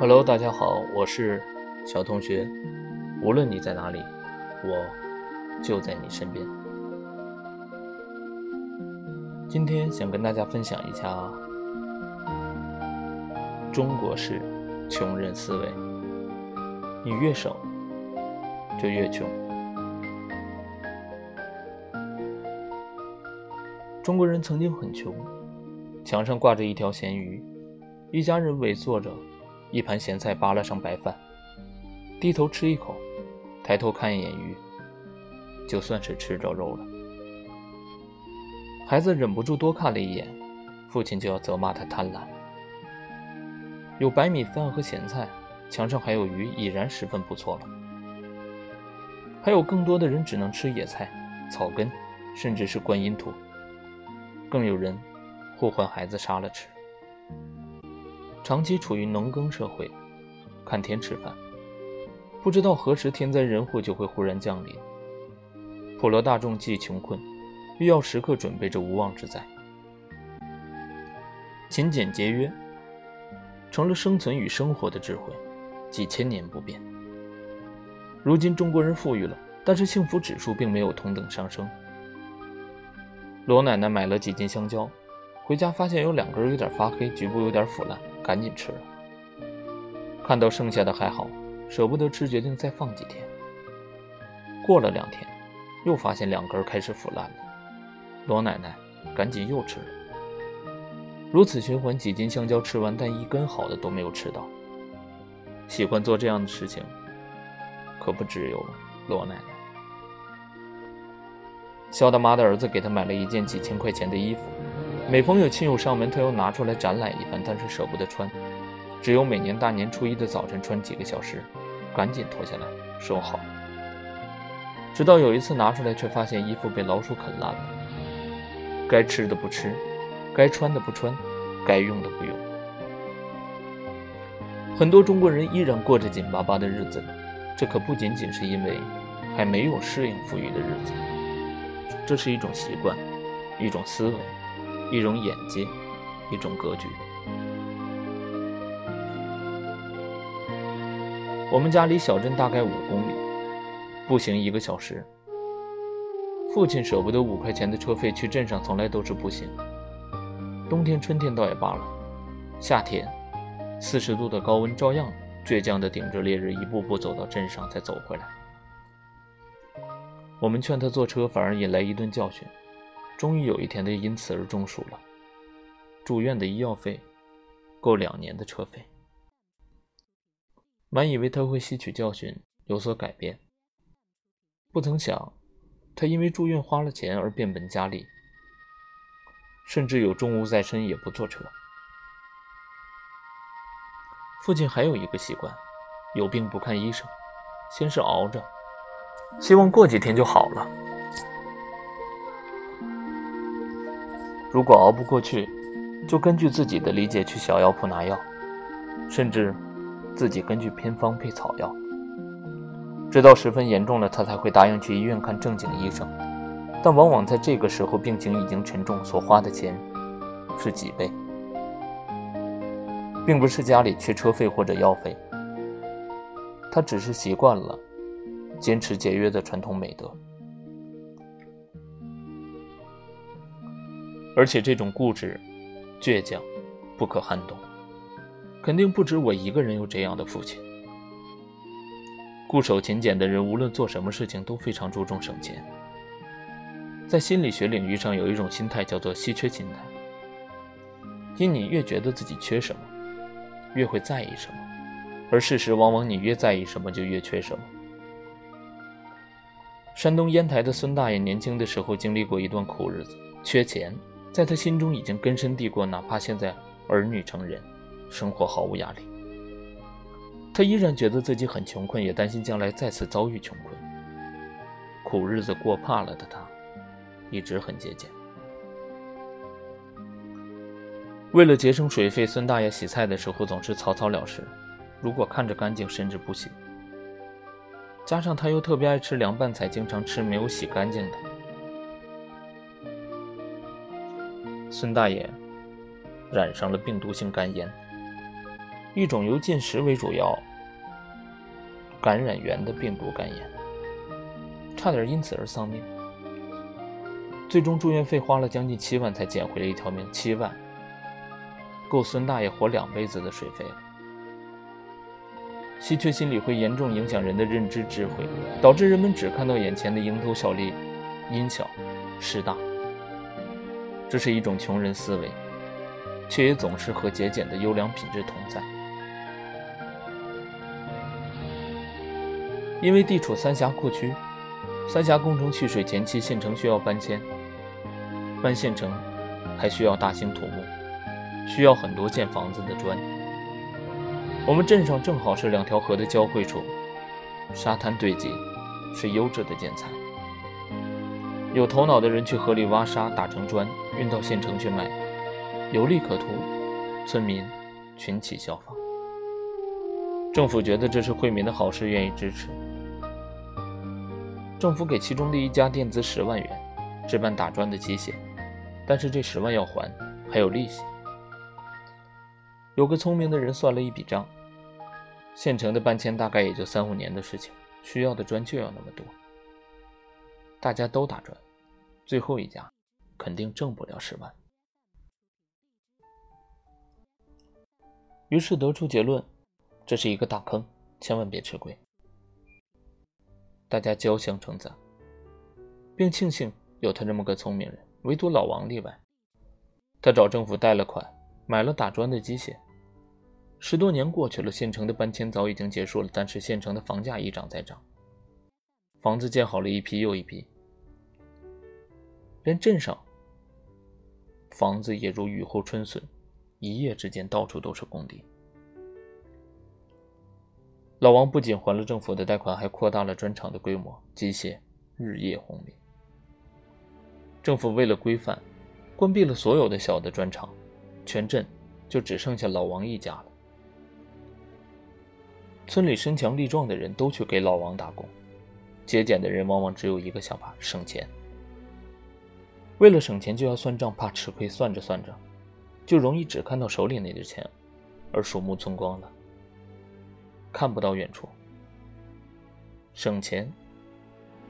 Hello，大家好，我是小同学。无论你在哪里，我就在你身边。今天想跟大家分享一下中国式穷人思维：你越省，就越穷。中国人曾经很穷，墙上挂着一条咸鱼，一家人围坐着。一盘咸菜扒拉上白饭，低头吃一口，抬头看一眼鱼，就算是吃着肉了。孩子忍不住多看了一眼，父亲就要责骂他贪婪。有白米饭和咸菜，墙上还有鱼，已然十分不错了。还有更多的人只能吃野菜、草根，甚至是观音土。更有人呼唤孩子杀了吃。长期处于农耕社会，看天吃饭，不知道何时天灾人祸就会忽然降临。普罗大众既穷困，又要时刻准备着无妄之灾。勤俭节约成了生存与生活的智慧，几千年不变。如今中国人富裕了，但是幸福指数并没有同等上升。罗奶奶买了几斤香蕉，回家发现有两根有点发黑，局部有点腐烂。赶紧吃了。看到剩下的还好，舍不得吃，决定再放几天。过了两天，又发现两根开始腐烂了。罗奶奶赶紧又吃了。如此循环，几斤香蕉吃完，但一根好的都没有吃到。喜欢做这样的事情，可不只有罗奶奶。肖大妈的儿子给她买了一件几千块钱的衣服。每逢有亲友上门，他又拿出来展览一番，但是舍不得穿，只有每年大年初一的早晨穿几个小时，赶紧脱下来收好。直到有一次拿出来，却发现衣服被老鼠啃烂了。该吃的不吃，该穿的不穿，该用的不用。很多中国人依然过着紧巴巴的日子，这可不仅仅是因为还没有适应富裕的日子，这是一种习惯，一种思维。一种眼界，一种格局。我们家离小镇大概五公里，步行一个小时。父亲舍不得五块钱的车费，去镇上从来都是步行。冬天、春天倒也罢了，夏天四十度的高温，照样倔强地顶着烈日，一步步走到镇上，再走回来。我们劝他坐车，反而引来一顿教训。终于有一天，他因此而中暑了。住院的医药费够两年的车费。满以为他会吸取教训，有所改变，不曾想，他因为住院花了钱而变本加厉，甚至有重物在身也不坐车。父亲还有一个习惯，有病不看医生，先是熬着，希望过几天就好了。如果熬不过去，就根据自己的理解去小药铺拿药，甚至自己根据偏方配草药。直到十分严重了，他才会答应去医院看正经医生。但往往在这个时候，病情已经沉重，所花的钱是几倍，并不是家里缺车费或者药费，他只是习惯了坚持节约的传统美德。而且这种固执、倔强、不可撼动，肯定不止我一个人有这样的父亲。固守勤俭的人，无论做什么事情都非常注重省钱。在心理学领域上，有一种心态叫做稀缺心态，因你越觉得自己缺什么，越会在意什么，而事实往往你越在意什么，就越缺什么。山东烟台的孙大爷年轻的时候经历过一段苦日子，缺钱。在他心中已经根深蒂固，哪怕现在儿女成人，生活毫无压力，他依然觉得自己很穷困，也担心将来再次遭遇穷困。苦日子过怕了的他，一直很节俭。为了节省水费，孙大爷洗菜的时候总是草草了事，如果看着干净，甚至不洗。加上他又特别爱吃凉拌菜，经常吃没有洗干净的。孙大爷染上了病毒性肝炎，一种由进食为主要感染源的病毒肝炎，差点因此而丧命。最终住院费花了将近七万才捡回了一条命，七万够孙大爷活两辈子的水费了。稀缺心理会严重影响人的认知智慧，导致人们只看到眼前的蝇头小利、因小失大。这是一种穷人思维，却也总是和节俭的优良品质同在。因为地处三峡库区，三峡工程蓄水前期，县城需要搬迁，搬县城还需要大兴土木，需要很多建房子的砖。我们镇上正好是两条河的交汇处，沙滩堆积，是优质的建材。有头脑的人去河里挖沙，打成砖，运到县城去卖，有利可图，村民群起效仿。政府觉得这是惠民的好事，愿意支持。政府给其中的一家垫资十万元，置办打砖的机械，但是这十万要还，还有利息。有个聪明的人算了一笔账。县城的搬迁大概也就三五年的事情，需要的砖就要那么多。大家都打砖，最后一家肯定挣不了十万。于是得出结论，这是一个大坑，千万别吃亏。大家交相称赞，并庆幸有他这么个聪明人，唯独老王例外。他找政府贷了款，买了打砖的机械。十多年过去了，县城的搬迁早已经结束了，但是县城的房价一涨再涨，房子建好了一批又一批，连镇上房子也如雨后春笋，一夜之间到处都是工地。老王不仅还了政府的贷款，还扩大了砖厂的规模，机械日夜轰鸣。政府为了规范，关闭了所有的小的砖厂，全镇就只剩下老王一家了。村里身强力壮的人都去给老王打工，节俭的人往往只有一个想法：省钱。为了省钱就要算账，怕吃亏，算着算着，就容易只看到手里那点钱，而鼠目寸光了，看不到远处。省钱，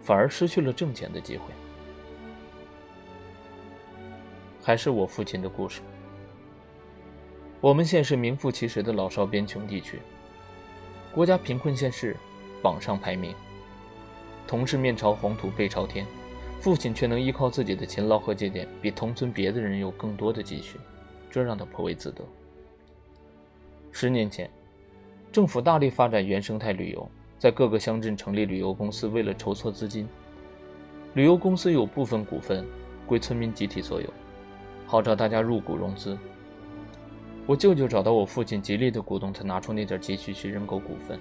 反而失去了挣钱的机会。还是我父亲的故事。我们县是名副其实的老少边穷地区。国家贫困县市榜上排名，同是面朝黄土背朝天，父亲却能依靠自己的勤劳和节俭，比同村别的人有更多的积蓄，这让他颇为自得。十年前，政府大力发展原生态旅游，在各个乡镇成立旅游公司，为了筹措资金，旅游公司有部分股份归村民集体所有，号召大家入股融资。我舅舅找到我父亲，极力的鼓动他拿出那点积蓄去认购股份。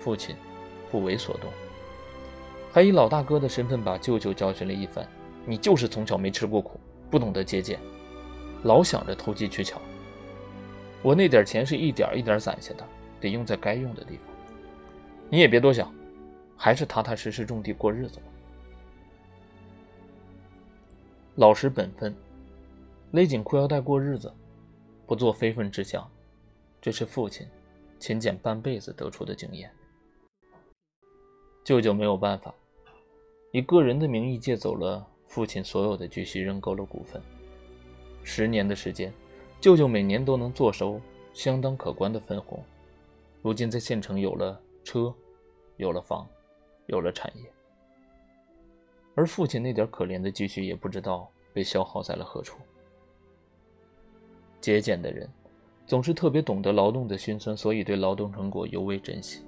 父亲不为所动，还以老大哥的身份把舅舅教训了一番：“你就是从小没吃过苦，不懂得节俭，老想着投机取巧。我那点钱是一点一点攒下的，得用在该用的地方。你也别多想，还是踏踏实实种地过日子吧。老实本分，勒紧裤腰带过日子。”不做非分之想，这是父亲勤俭半辈子得出的经验。舅舅没有办法，以个人的名义借走了父亲所有的积蓄，认购了股份。十年的时间，舅舅每年都能坐收相当可观的分红。如今在县城有了车，有了房，有了产业，而父亲那点可怜的积蓄也不知道被消耗在了何处。节俭的人，总是特别懂得劳动的辛酸，所以对劳动成果尤为珍惜。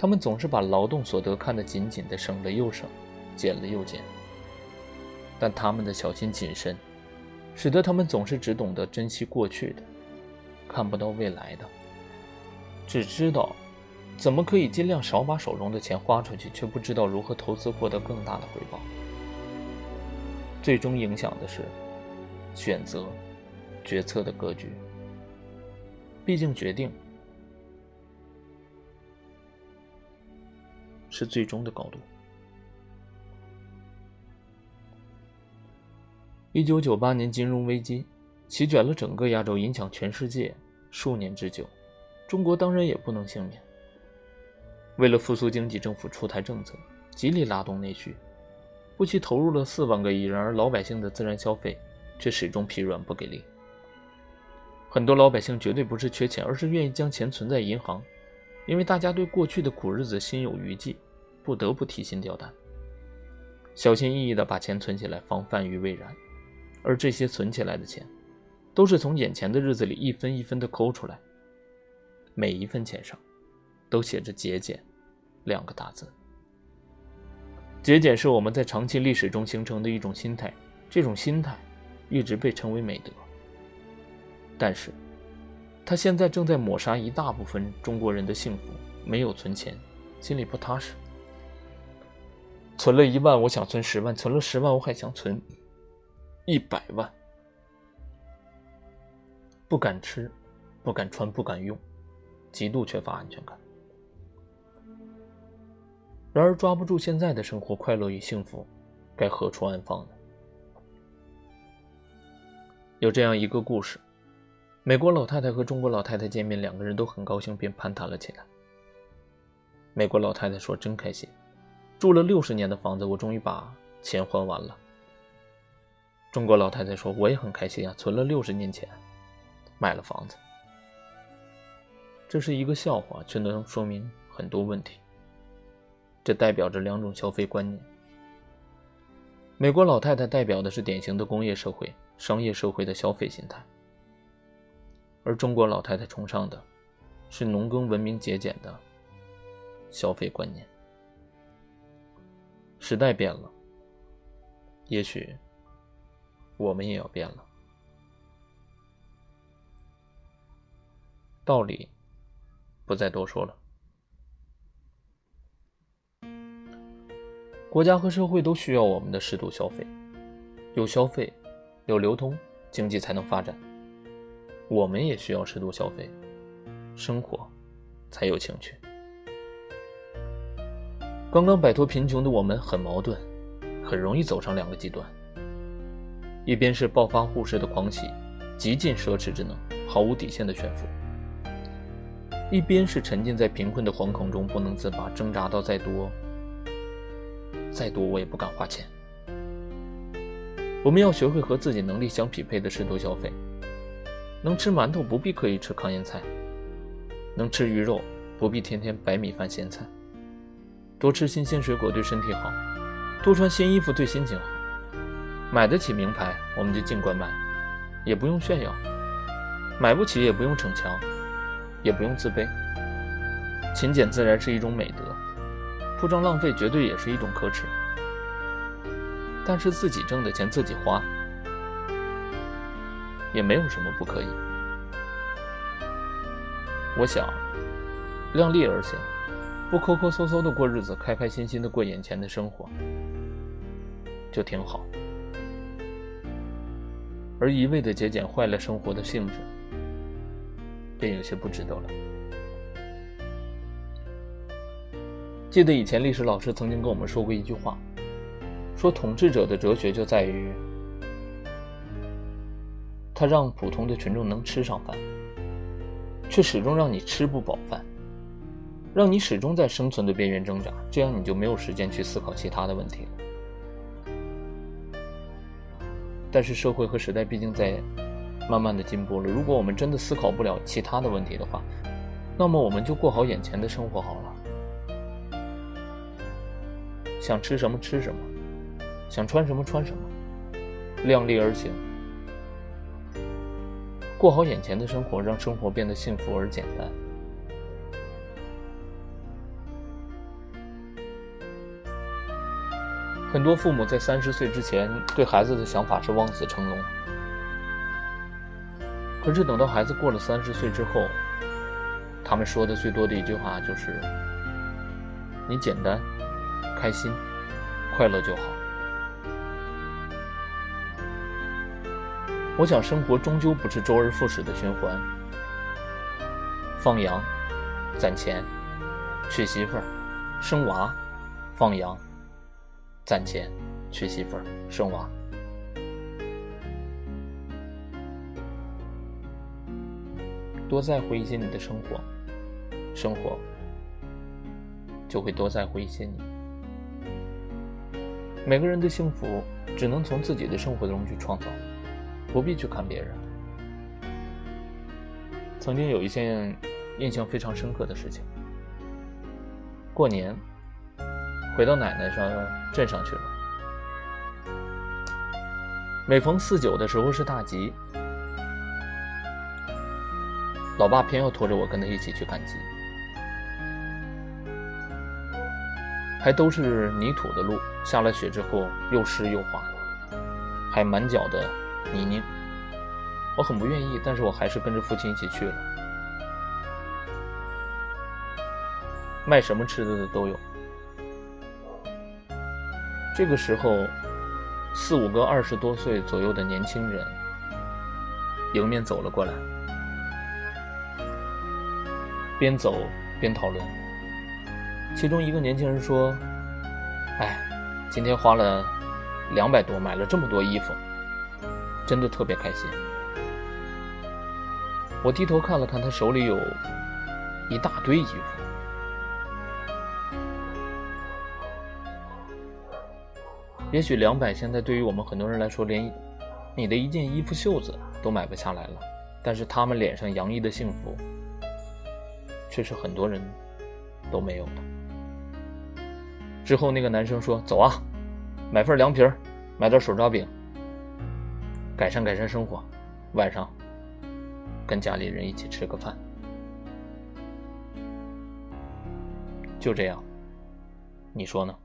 他们总是把劳动所得看得紧紧的，省了又省，减了又减。但他们的小心谨慎，使得他们总是只懂得珍惜过去的，看不到未来的，只知道怎么可以尽量少把手中的钱花出去，却不知道如何投资获得更大的回报。最终影响的是选择。决策的格局，毕竟决定是最终的高度。一九九八年金融危机席卷了整个亚洲，影响全世界数年之久。中国当然也不能幸免。为了复苏经济，政府出台政策，极力拉动内需，不惜投入了四万个亿。然而，老百姓的自然消费却始终疲软不给力。很多老百姓绝对不是缺钱，而是愿意将钱存在银行，因为大家对过去的苦日子心有余悸，不得不提心吊胆，小心翼翼地把钱存起来，防范于未然。而这些存起来的钱，都是从眼前的日子里一分一分地抠出来，每一分钱上，都写着“节俭”。两个大字，节俭是我们在长期历史中形成的一种心态，这种心态一直被称为美德。但是，他现在正在抹杀一大部分中国人的幸福。没有存钱，心里不踏实。存了一万，我想存十万；存了十万，我还想存一百万。不敢吃，不敢穿，不敢用，极度缺乏安全感。然而，抓不住现在的生活快乐与幸福，该何处安放呢？有这样一个故事：美国老太太和中国老太太见面，两个人都很高兴，便攀谈了起来。美国老太太说：“真开心，住了六十年的房子，我终于把钱还完了。”中国老太太说：“我也很开心啊，存了六十年钱，买了房子。”这是一个笑话，却能说明很多问题。这代表着两种消费观念。美国老太太代表的是典型的工业社会、商业社会的消费心态，而中国老太太崇尚的是农耕文明、节俭的消费观念。时代变了，也许我们也要变了。道理不再多说了。国家和社会都需要我们的适度消费，有消费，有流通，经济才能发展。我们也需要适度消费，生活才有情趣。刚刚摆脱贫穷的我们很矛盾，很容易走上两个极端：一边是暴发户式的狂喜，极尽奢侈之能，毫无底线的炫富；一边是沉浸在贫困的惶恐中不能自拔，挣扎到再多。再多我也不敢花钱。我们要学会和自己能力相匹配的适度消费。能吃馒头不必刻意吃糠咽菜，能吃鱼肉不必天天白米饭咸菜。多吃新鲜水果对身体好，多穿新衣服对心情好。买得起名牌我们就尽管买，也不用炫耀；买不起也不用逞强，也不用自卑。勤俭自然是一种美德。铺张浪费绝对也是一种可耻，但是自己挣的钱自己花，也没有什么不可以。我想，量力而行，不抠抠搜搜的过日子，开开心心的过眼前的生活，就挺好。而一味的节俭坏了生活的性质，便有些不值得了。记得以前历史老师曾经跟我们说过一句话，说统治者的哲学就在于，他让普通的群众能吃上饭，却始终让你吃不饱饭，让你始终在生存的边缘挣扎，这样你就没有时间去思考其他的问题了。但是社会和时代毕竟在慢慢的进步了，如果我们真的思考不了其他的问题的话，那么我们就过好眼前的生活好了。想吃什么吃什么，想穿什么穿什么，量力而行，过好眼前的生活，让生活变得幸福而简单。很多父母在三十岁之前对孩子的想法是望子成龙，可是等到孩子过了三十岁之后，他们说的最多的一句话就是：“你简单。”开心、快乐就好。我想，生活终究不是周而复始的循环。放羊、攒钱、娶媳妇儿、生娃、放羊、攒钱、娶媳妇儿、生娃。多在乎一些你的生活，生活就会多在乎一些你。每个人的幸福只能从自己的生活中去创造，不必去看别人。曾经有一件印象非常深刻的事情，过年回到奶奶上镇上去了。每逢四九的时候是大集，老爸偏要拖着我跟他一起去赶集，还都是泥土的路，下了雪之后又湿又滑，还满脚的泥泞。我很不愿意，但是我还是跟着父亲一起去了。卖什么吃的的都有。这个时候。四五个二十多岁左右的年轻人迎面走了过来，边走边讨论。其中一个年轻人说：“哎，今天花了两百多买了这么多衣服，真的特别开心。”我低头看了看，他手里有一大堆衣服。也许两百现在对于我们很多人来说，连你的一件衣服袖子都买不下来了，但是他们脸上洋溢的幸福，却是很多人都没有的。之后那个男生说：“走啊，买份凉皮儿，买点手抓饼，改善改善生活，晚上跟家里人一起吃个饭。”就这样，你说呢？